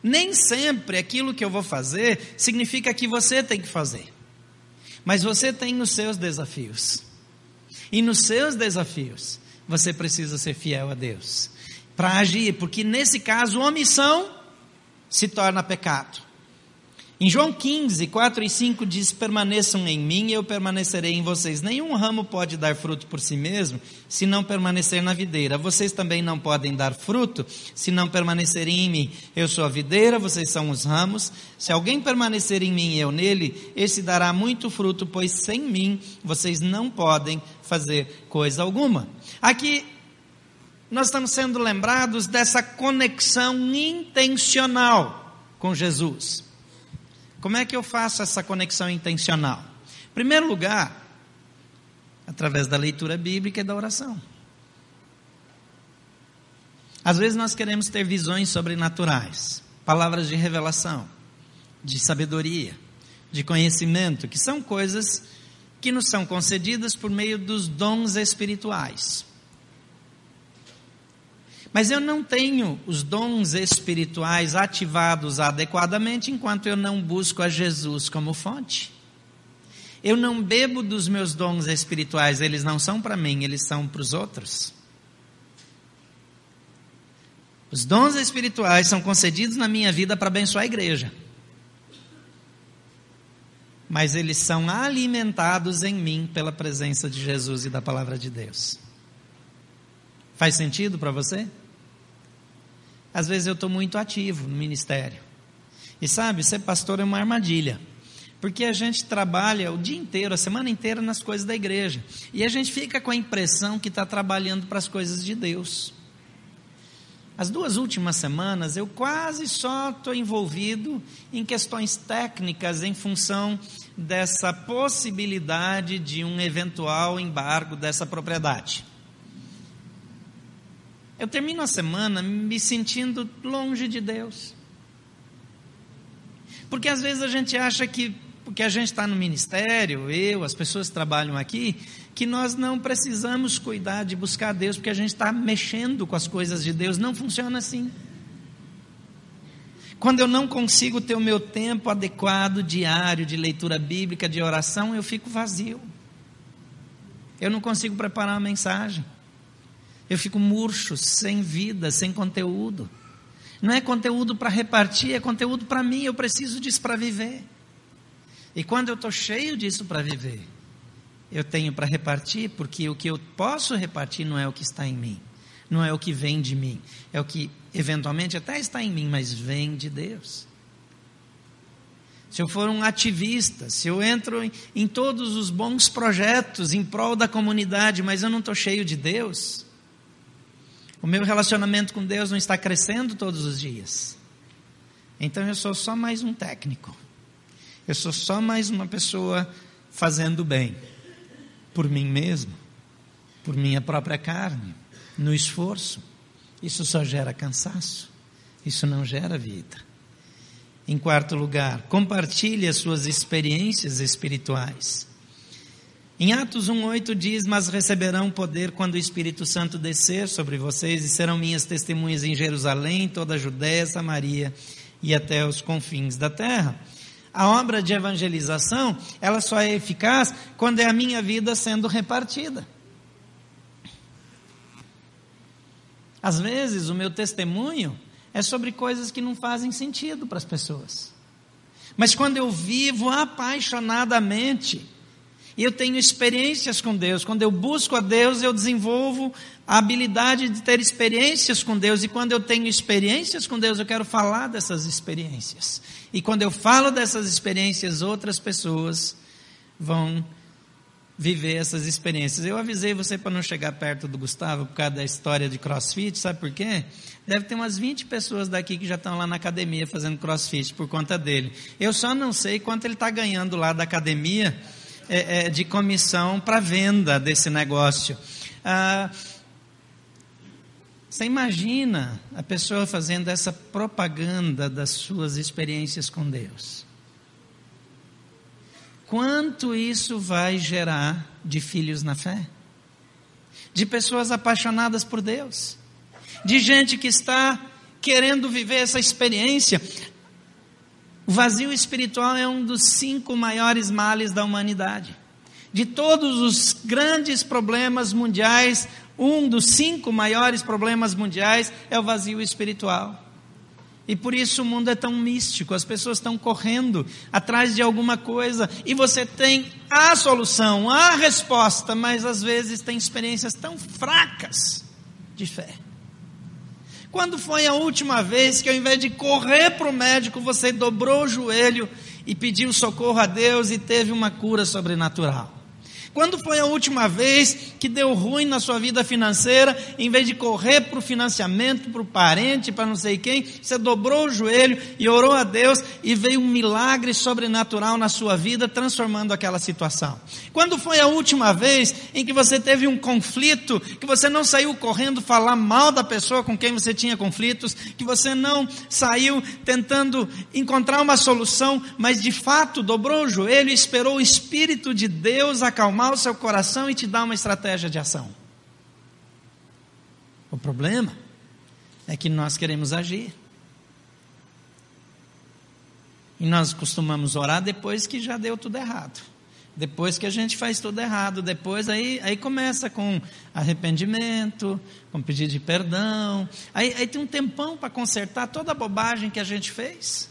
Nem sempre aquilo que eu vou fazer significa que você tem que fazer. Mas você tem os seus desafios. E nos seus desafios, você precisa ser fiel a Deus para agir, porque nesse caso, omissão se torna pecado. Em João 15, 4 e 5 diz: Permaneçam em mim e eu permanecerei em vocês. Nenhum ramo pode dar fruto por si mesmo se não permanecer na videira. Vocês também não podem dar fruto se não permanecerem em mim. Eu sou a videira, vocês são os ramos. Se alguém permanecer em mim e eu nele, esse dará muito fruto, pois sem mim vocês não podem fazer coisa alguma. Aqui nós estamos sendo lembrados dessa conexão intencional com Jesus. Como é que eu faço essa conexão intencional? Em primeiro lugar, através da leitura bíblica e da oração. Às vezes nós queremos ter visões sobrenaturais, palavras de revelação, de sabedoria, de conhecimento, que são coisas que nos são concedidas por meio dos dons espirituais. Mas eu não tenho os dons espirituais ativados adequadamente enquanto eu não busco a Jesus como fonte. Eu não bebo dos meus dons espirituais, eles não são para mim, eles são para os outros. Os dons espirituais são concedidos na minha vida para abençoar a igreja. Mas eles são alimentados em mim pela presença de Jesus e da palavra de Deus. Faz sentido para você? Às vezes eu estou muito ativo no ministério. E sabe, ser pastor é uma armadilha. Porque a gente trabalha o dia inteiro, a semana inteira nas coisas da igreja. E a gente fica com a impressão que está trabalhando para as coisas de Deus. As duas últimas semanas eu quase só estou envolvido em questões técnicas em função dessa possibilidade de um eventual embargo dessa propriedade. Eu termino a semana me sentindo longe de Deus. Porque às vezes a gente acha que, porque a gente está no ministério, eu, as pessoas que trabalham aqui, que nós não precisamos cuidar de buscar Deus, porque a gente está mexendo com as coisas de Deus. Não funciona assim. Quando eu não consigo ter o meu tempo adequado, diário, de leitura bíblica, de oração, eu fico vazio. Eu não consigo preparar uma mensagem. Eu fico murcho, sem vida, sem conteúdo. Não é conteúdo para repartir, é conteúdo para mim. Eu preciso disso para viver. E quando eu estou cheio disso para viver, eu tenho para repartir, porque o que eu posso repartir não é o que está em mim, não é o que vem de mim, é o que eventualmente até está em mim, mas vem de Deus. Se eu for um ativista, se eu entro em, em todos os bons projetos em prol da comunidade, mas eu não estou cheio de Deus, o meu relacionamento com Deus não está crescendo todos os dias. Então eu sou só mais um técnico. Eu sou só mais uma pessoa fazendo bem por mim mesmo, por minha própria carne, no esforço. Isso só gera cansaço. Isso não gera vida. Em quarto lugar, compartilhe as suas experiências espirituais. Em Atos 1,8 diz: Mas receberão poder quando o Espírito Santo descer sobre vocês e serão minhas testemunhas em Jerusalém, toda a Judéia, Samaria e até os confins da terra. A obra de evangelização, ela só é eficaz quando é a minha vida sendo repartida. Às vezes, o meu testemunho é sobre coisas que não fazem sentido para as pessoas. Mas quando eu vivo apaixonadamente, E eu tenho experiências com Deus. Quando eu busco a Deus, eu desenvolvo a habilidade de ter experiências com Deus. E quando eu tenho experiências com Deus, eu quero falar dessas experiências. E quando eu falo dessas experiências, outras pessoas vão viver essas experiências. Eu avisei você para não chegar perto do Gustavo por causa da história de crossfit, sabe por quê? Deve ter umas 20 pessoas daqui que já estão lá na academia fazendo crossfit por conta dele. Eu só não sei quanto ele está ganhando lá da academia é, é, de comissão para venda desse negócio. Ah, você imagina a pessoa fazendo essa propaganda das suas experiências com Deus? Quanto isso vai gerar de filhos na fé? De pessoas apaixonadas por Deus? De gente que está querendo viver essa experiência? O vazio espiritual é um dos cinco maiores males da humanidade. De todos os grandes problemas mundiais, um dos cinco maiores problemas mundiais é o vazio espiritual. E por isso o mundo é tão místico, as pessoas estão correndo atrás de alguma coisa e você tem a solução, a resposta, mas às vezes tem experiências tão fracas de fé. Quando foi a última vez que ao invés de correr para o médico, você dobrou o joelho e pediu socorro a Deus e teve uma cura sobrenatural? Quando foi a última vez que deu ruim na sua vida financeira, em vez de correr para o financiamento, para o parente, para não sei quem, você dobrou o joelho e orou a Deus e veio um milagre sobrenatural na sua vida, transformando aquela situação? Quando foi a última vez em que você teve um conflito, que você não saiu correndo falar mal da pessoa com quem você tinha conflitos, que você não saiu tentando encontrar uma solução, mas de fato dobrou o joelho e esperou o Espírito de Deus acalmar acalmar o seu coração e te dar uma estratégia de ação. O problema é que nós queremos agir. E nós costumamos orar depois que já deu tudo errado. Depois que a gente faz tudo errado, depois aí, aí começa com arrependimento, com pedido de perdão. Aí, aí tem um tempão para consertar toda a bobagem que a gente fez.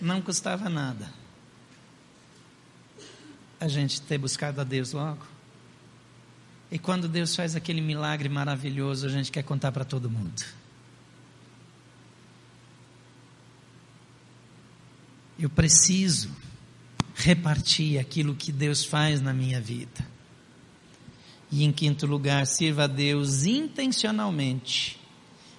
Não custava nada a gente ter buscado a Deus logo. E quando Deus faz aquele milagre maravilhoso, a gente quer contar para todo mundo. Eu preciso repartir aquilo que Deus faz na minha vida. E em quinto lugar, sirva a Deus intencionalmente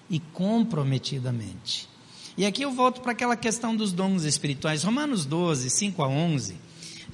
e comprometidamente. E aqui eu volto para aquela questão dos dons espirituais. Romanos 12, 5 a 11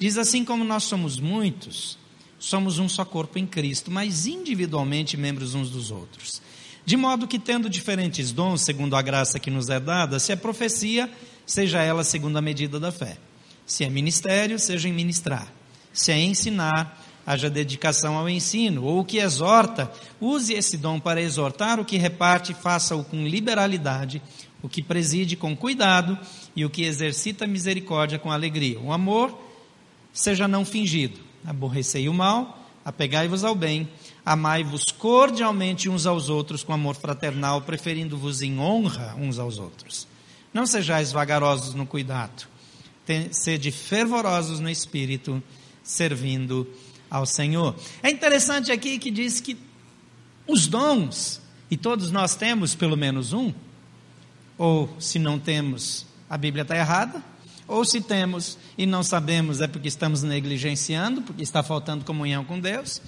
Diz assim: como nós somos muitos, somos um só corpo em Cristo, mas individualmente membros uns dos outros. De modo que, tendo diferentes dons, segundo a graça que nos é dada, se é profecia, seja ela segundo a medida da fé. Se é ministério, seja em ministrar. Se é ensinar, haja dedicação ao ensino. Ou o que exorta, use esse dom para exortar, o que reparte, faça-o com liberalidade, o que preside com cuidado e o que exercita misericórdia com alegria. O amor seja não fingido. Aborrecei o mal, apegai-vos ao bem, amai-vos cordialmente uns aos outros com amor fraternal, preferindo-vos em honra uns aos outros. Não sejais vagarosos no cuidado, sede fervorosos no espírito, servindo ao Senhor. É interessante aqui que diz que os dons, e todos nós temos pelo menos um, ou se não temos, a Bíblia está errada, ou se temos e não sabemos, é porque estamos negligenciando, porque está faltando comunhão com Deus.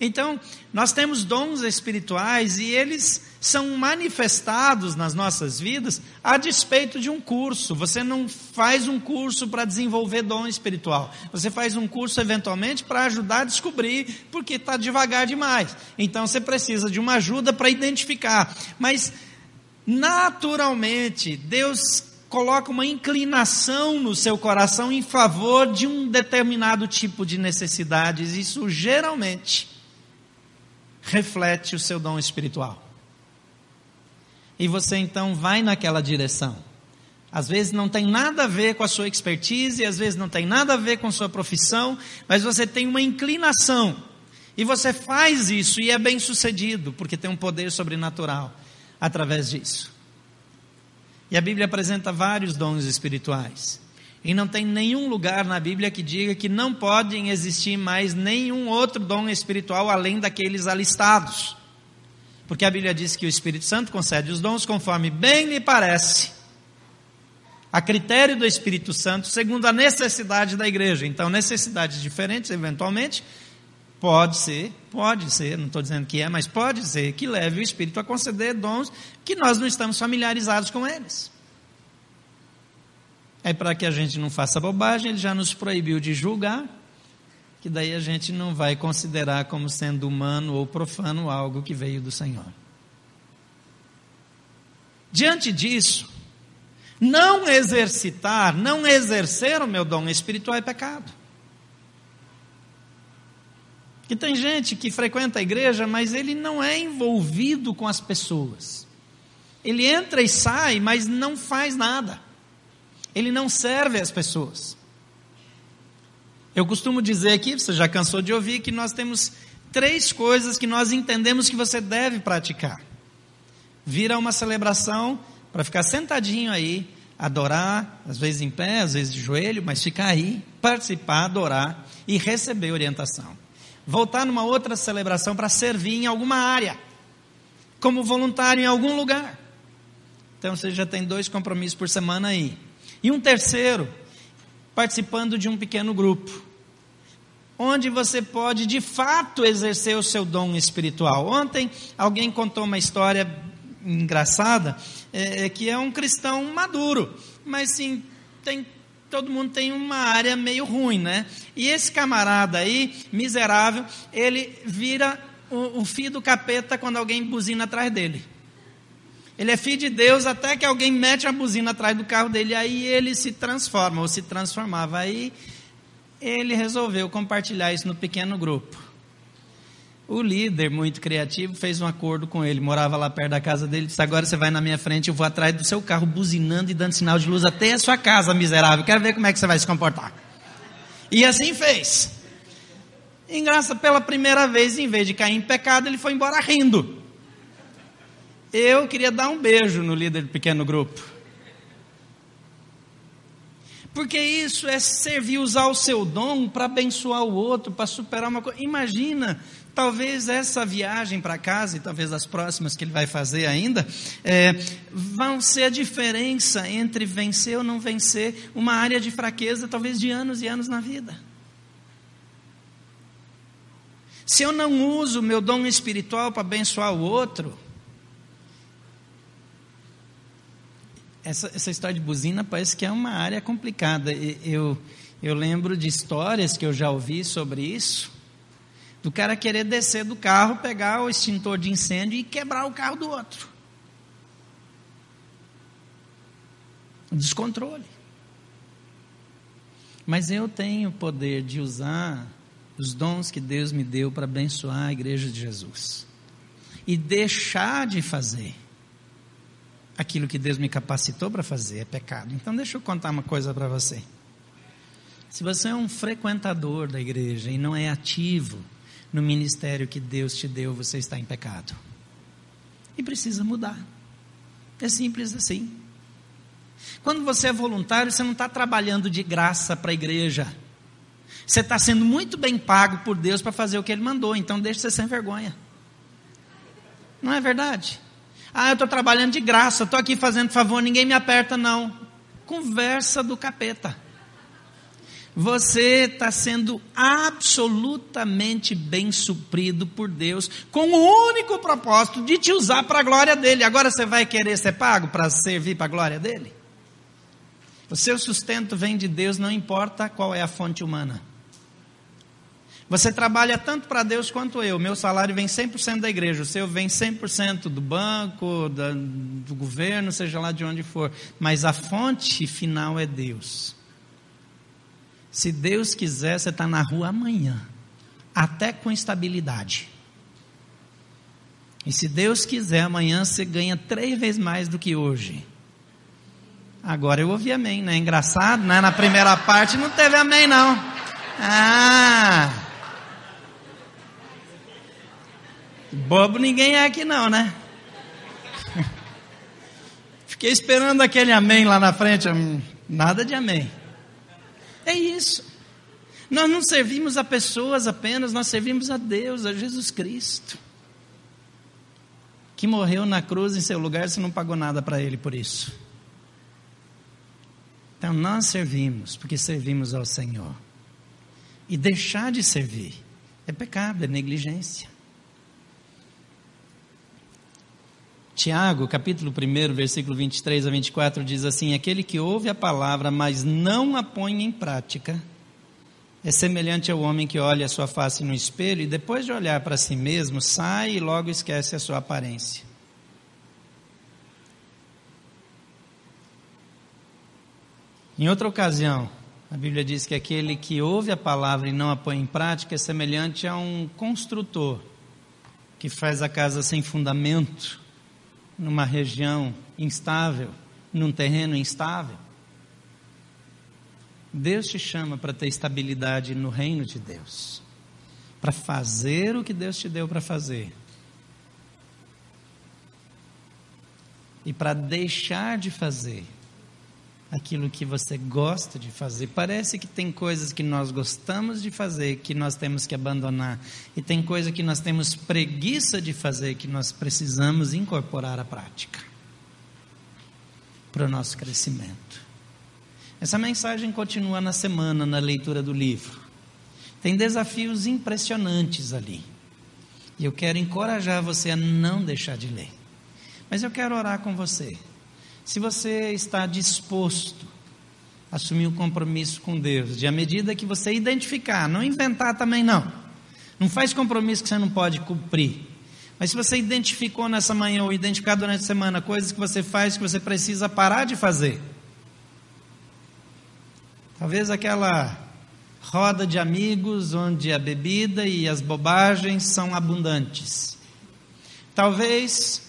Então, nós temos dons espirituais e eles são manifestados nas nossas vidas a despeito de um curso. Você não faz um curso para desenvolver dom espiritual. Você faz um curso eventualmente para ajudar a descobrir porque está devagar demais. Então você precisa de uma ajuda para identificar. Mas naturalmente Deus coloca uma inclinação no seu coração em favor de um determinado tipo de necessidades. Isso geralmente reflete o seu dom espiritual. E você então vai naquela direção. Às vezes não tem nada a ver com a sua expertise, às vezes não tem nada a ver com a sua profissão, mas você tem uma inclinação. E você faz isso e é bem sucedido, porque tem um poder sobrenatural através disso. E a Bíblia apresenta vários dons espirituais. E não tem nenhum lugar na Bíblia que diga que não podem existir mais nenhum outro dom espiritual além daqueles alistados. Porque a Bíblia diz que o Espírito Santo concede os dons conforme bem lhe parece, a critério do Espírito Santo, segundo a necessidade da igreja. Então, necessidades diferentes, eventualmente, pode ser, pode ser, não estou dizendo que é, mas pode ser que leve o Espírito a conceder dons que nós não estamos familiarizados com eles. É para que a gente não faça bobagem, ele já nos proibiu de julgar, que daí a gente não vai considerar como sendo humano ou profano algo que veio do Senhor. Diante disso, não exercitar, não exercer o meu dom espiritual é pecado. Que tem gente que frequenta a igreja, mas ele não é envolvido com as pessoas. Ele entra e sai, mas não faz nada. Ele não serve as pessoas. Eu costumo dizer aqui, você já cansou de ouvir, que nós temos três coisas que nós entendemos que você deve praticar. Vir a uma celebração para ficar sentadinho aí, adorar, às vezes em pé, às vezes de joelho, mas ficar aí, participar, adorar e receber orientação. Voltar numa outra celebração para servir em alguma área, como voluntário em algum lugar. Então você já tem dois compromissos por semana aí. E um terceiro, participando de um pequeno grupo, onde você pode de fato exercer o seu dom espiritual. Ontem alguém contou uma história engraçada, é, é, que é um cristão maduro, mas sim, tem, todo mundo tem uma área meio ruim, né? E esse camarada aí, miserável, ele vira o, o filho do capeta quando alguém buzina atrás dele. Ele é filho de Deus até que alguém mete a buzina atrás do carro dele, aí ele se transforma, ou se transformava. Aí ele resolveu compartilhar isso no pequeno grupo. O líder, muito criativo, fez um acordo com ele, morava lá perto da casa dele, disse: Agora você vai na minha frente, eu vou atrás do seu carro, buzinando e dando sinal de luz até a sua casa, miserável. Quero ver como é que você vai se comportar. E assim fez. E graça, pela primeira vez, em vez de cair em pecado, ele foi embora rindo. Eu queria dar um beijo no líder do pequeno grupo. Porque isso é servir, usar o seu dom para abençoar o outro, para superar uma coisa. Imagina, talvez essa viagem para casa, e talvez as próximas que ele vai fazer ainda, é, vão ser a diferença entre vencer ou não vencer uma área de fraqueza, talvez de anos e anos na vida. Se eu não uso meu dom espiritual para abençoar o outro, essa, essa história de buzina parece que é uma área complicada. Eu, eu lembro de histórias que eu já ouvi sobre isso, do cara querer descer do carro, pegar o extintor de incêndio e quebrar o carro do outro. Descontrole. Mas eu tenho o poder de usar os dons que Deus me deu para abençoar a igreja de Jesus. E deixar de fazer aquilo que Deus me capacitou para fazer é pecado. Então, deixa eu contar uma coisa para você. Se você é um frequentador da igreja e não é ativo no ministério que Deus te deu, você está em pecado. E precisa mudar. É simples assim. Quando você é voluntário, você não está trabalhando de graça para a igreja. Você está sendo muito bem pago por Deus para fazer o que Ele mandou, então deixe você sem vergonha. Não é verdade? Ah, eu estou trabalhando de graça, estou aqui fazendo favor, ninguém me aperta, não. Conversa do capeta. Você está sendo absolutamente bem suprido por Deus, com o único propósito de te usar para a glória dele. Agora você vai querer ser pago para servir para a glória dele? O seu sustento vem de Deus, não importa qual é a fonte humana. Você trabalha tanto para Deus quanto eu. Meu salário vem 100% da igreja, o seu vem 100% do banco, do governo, seja lá de onde for. Mas a fonte final é Deus. Se Deus quiser, você está na rua amanhã, até com estabilidade. E se Deus quiser, amanhã você ganha três vezes mais do que hoje. Agora eu ouvi amém, né? Engraçado, né? Na primeira parte não teve amém, não. Ah! Bobo ninguém é aqui não, né? Fiquei esperando aquele amém lá na frente. Hum, nada de amém. É isso. Nós não servimos a pessoas apenas, nós servimos a Deus, a Jesus Cristo. Que morreu na cruz em seu lugar, você não pagou nada para ele por isso. Então nós servimos, porque servimos ao Senhor. E deixar de servir é pecado, é negligência. Tiago, capítulo 1, versículo 23 a 24, diz assim: Aquele que ouve a palavra, mas não a põe em prática, é semelhante ao homem que olha a sua face no espelho e depois de olhar para si mesmo, sai e logo esquece a sua aparência. Em outra ocasião, a Bíblia diz que aquele que ouve a palavra e não a põe em prática é semelhante a um construtor que faz a casa sem fundamento, numa região instável, num terreno instável. Deus te chama para ter estabilidade no reino de Deus, para fazer o que Deus te deu para fazer. E para deixar de fazer aquilo que você gosta de fazer. Parece que tem coisas que nós gostamos de fazer que nós temos que abandonar, e tem coisa que nós temos preguiça de fazer que nós precisamos incorporar à prática para o nosso crescimento. Essa mensagem continua na semana na leitura do livro. Tem desafios impressionantes ali. E eu quero encorajar você a não deixar de ler. Mas eu quero orar com você se você está disposto a assumir um compromisso com Deus, de à medida que você identificar, não inventar também não. Não faz compromisso que você não pode cumprir. Mas se você identificou nessa manhã ou identificar durante a semana coisas que você faz que você precisa parar de fazer. Talvez aquela roda de amigos onde a bebida e as bobagens são abundantes. Talvez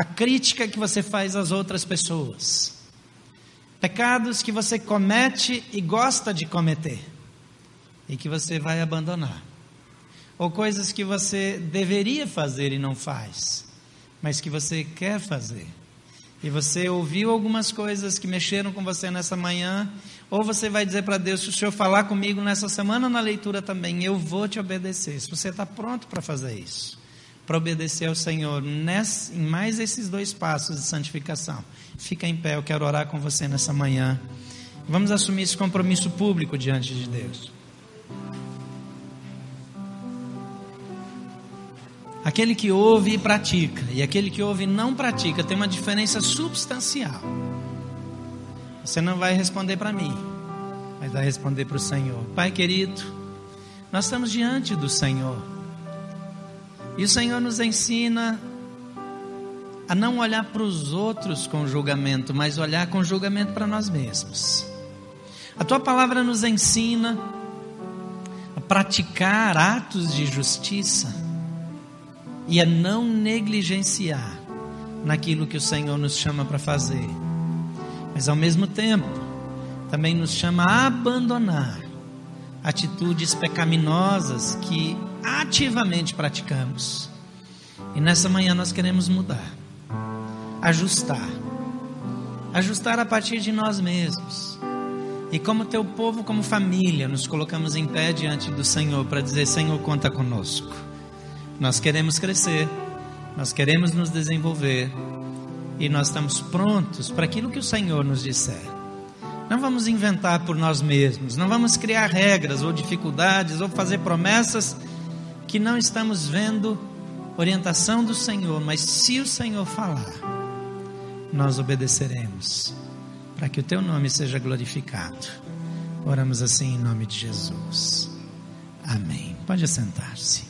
a crítica que você faz às outras pessoas, pecados que você comete e gosta de cometer e que você vai abandonar, ou coisas que você deveria fazer e não faz, mas que você quer fazer. E você ouviu algumas coisas que mexeram com você nessa manhã, ou você vai dizer para Deus: se o Senhor falar comigo nessa semana na leitura também, eu vou te obedecer. Se você está pronto para fazer isso para obedecer ao Senhor nesse, em mais esses dois passos de santificação. Fica em pé, eu quero orar com você nessa manhã. Vamos assumir esse compromisso público diante de Deus. Aquele que ouve e pratica, e aquele que ouve e não pratica, tem uma diferença substancial. Você não vai responder para mim, mas vai responder para o Senhor. Pai querido, nós estamos diante do Senhor. E o Senhor nos ensina a não olhar para os outros com julgamento, mas olhar com julgamento para nós mesmos. A tua palavra nos ensina a praticar atos de justiça e a não negligenciar naquilo que o Senhor nos chama para fazer. Mas ao mesmo tempo, também nos chama a abandonar atitudes pecaminosas que ativamente praticamos. E nessa manhã nós queremos mudar, ajustar, ajustar a partir de nós mesmos. E como teu povo, como família, nos colocamos em pé diante do Senhor para dizer: Senhor, conta conosco. Nós queremos crescer, nós queremos nos desenvolver e nós estamos prontos para aquilo que o Senhor nos disser. Não vamos inventar por nós mesmos, não vamos criar regras ou dificuldades ou fazer promessas que não estamos vendo orientação do Senhor, mas se o Senhor falar, nós obedeceremos, para que o teu nome seja glorificado. Oramos assim em nome de Jesus. Amém. Pode assentar-se.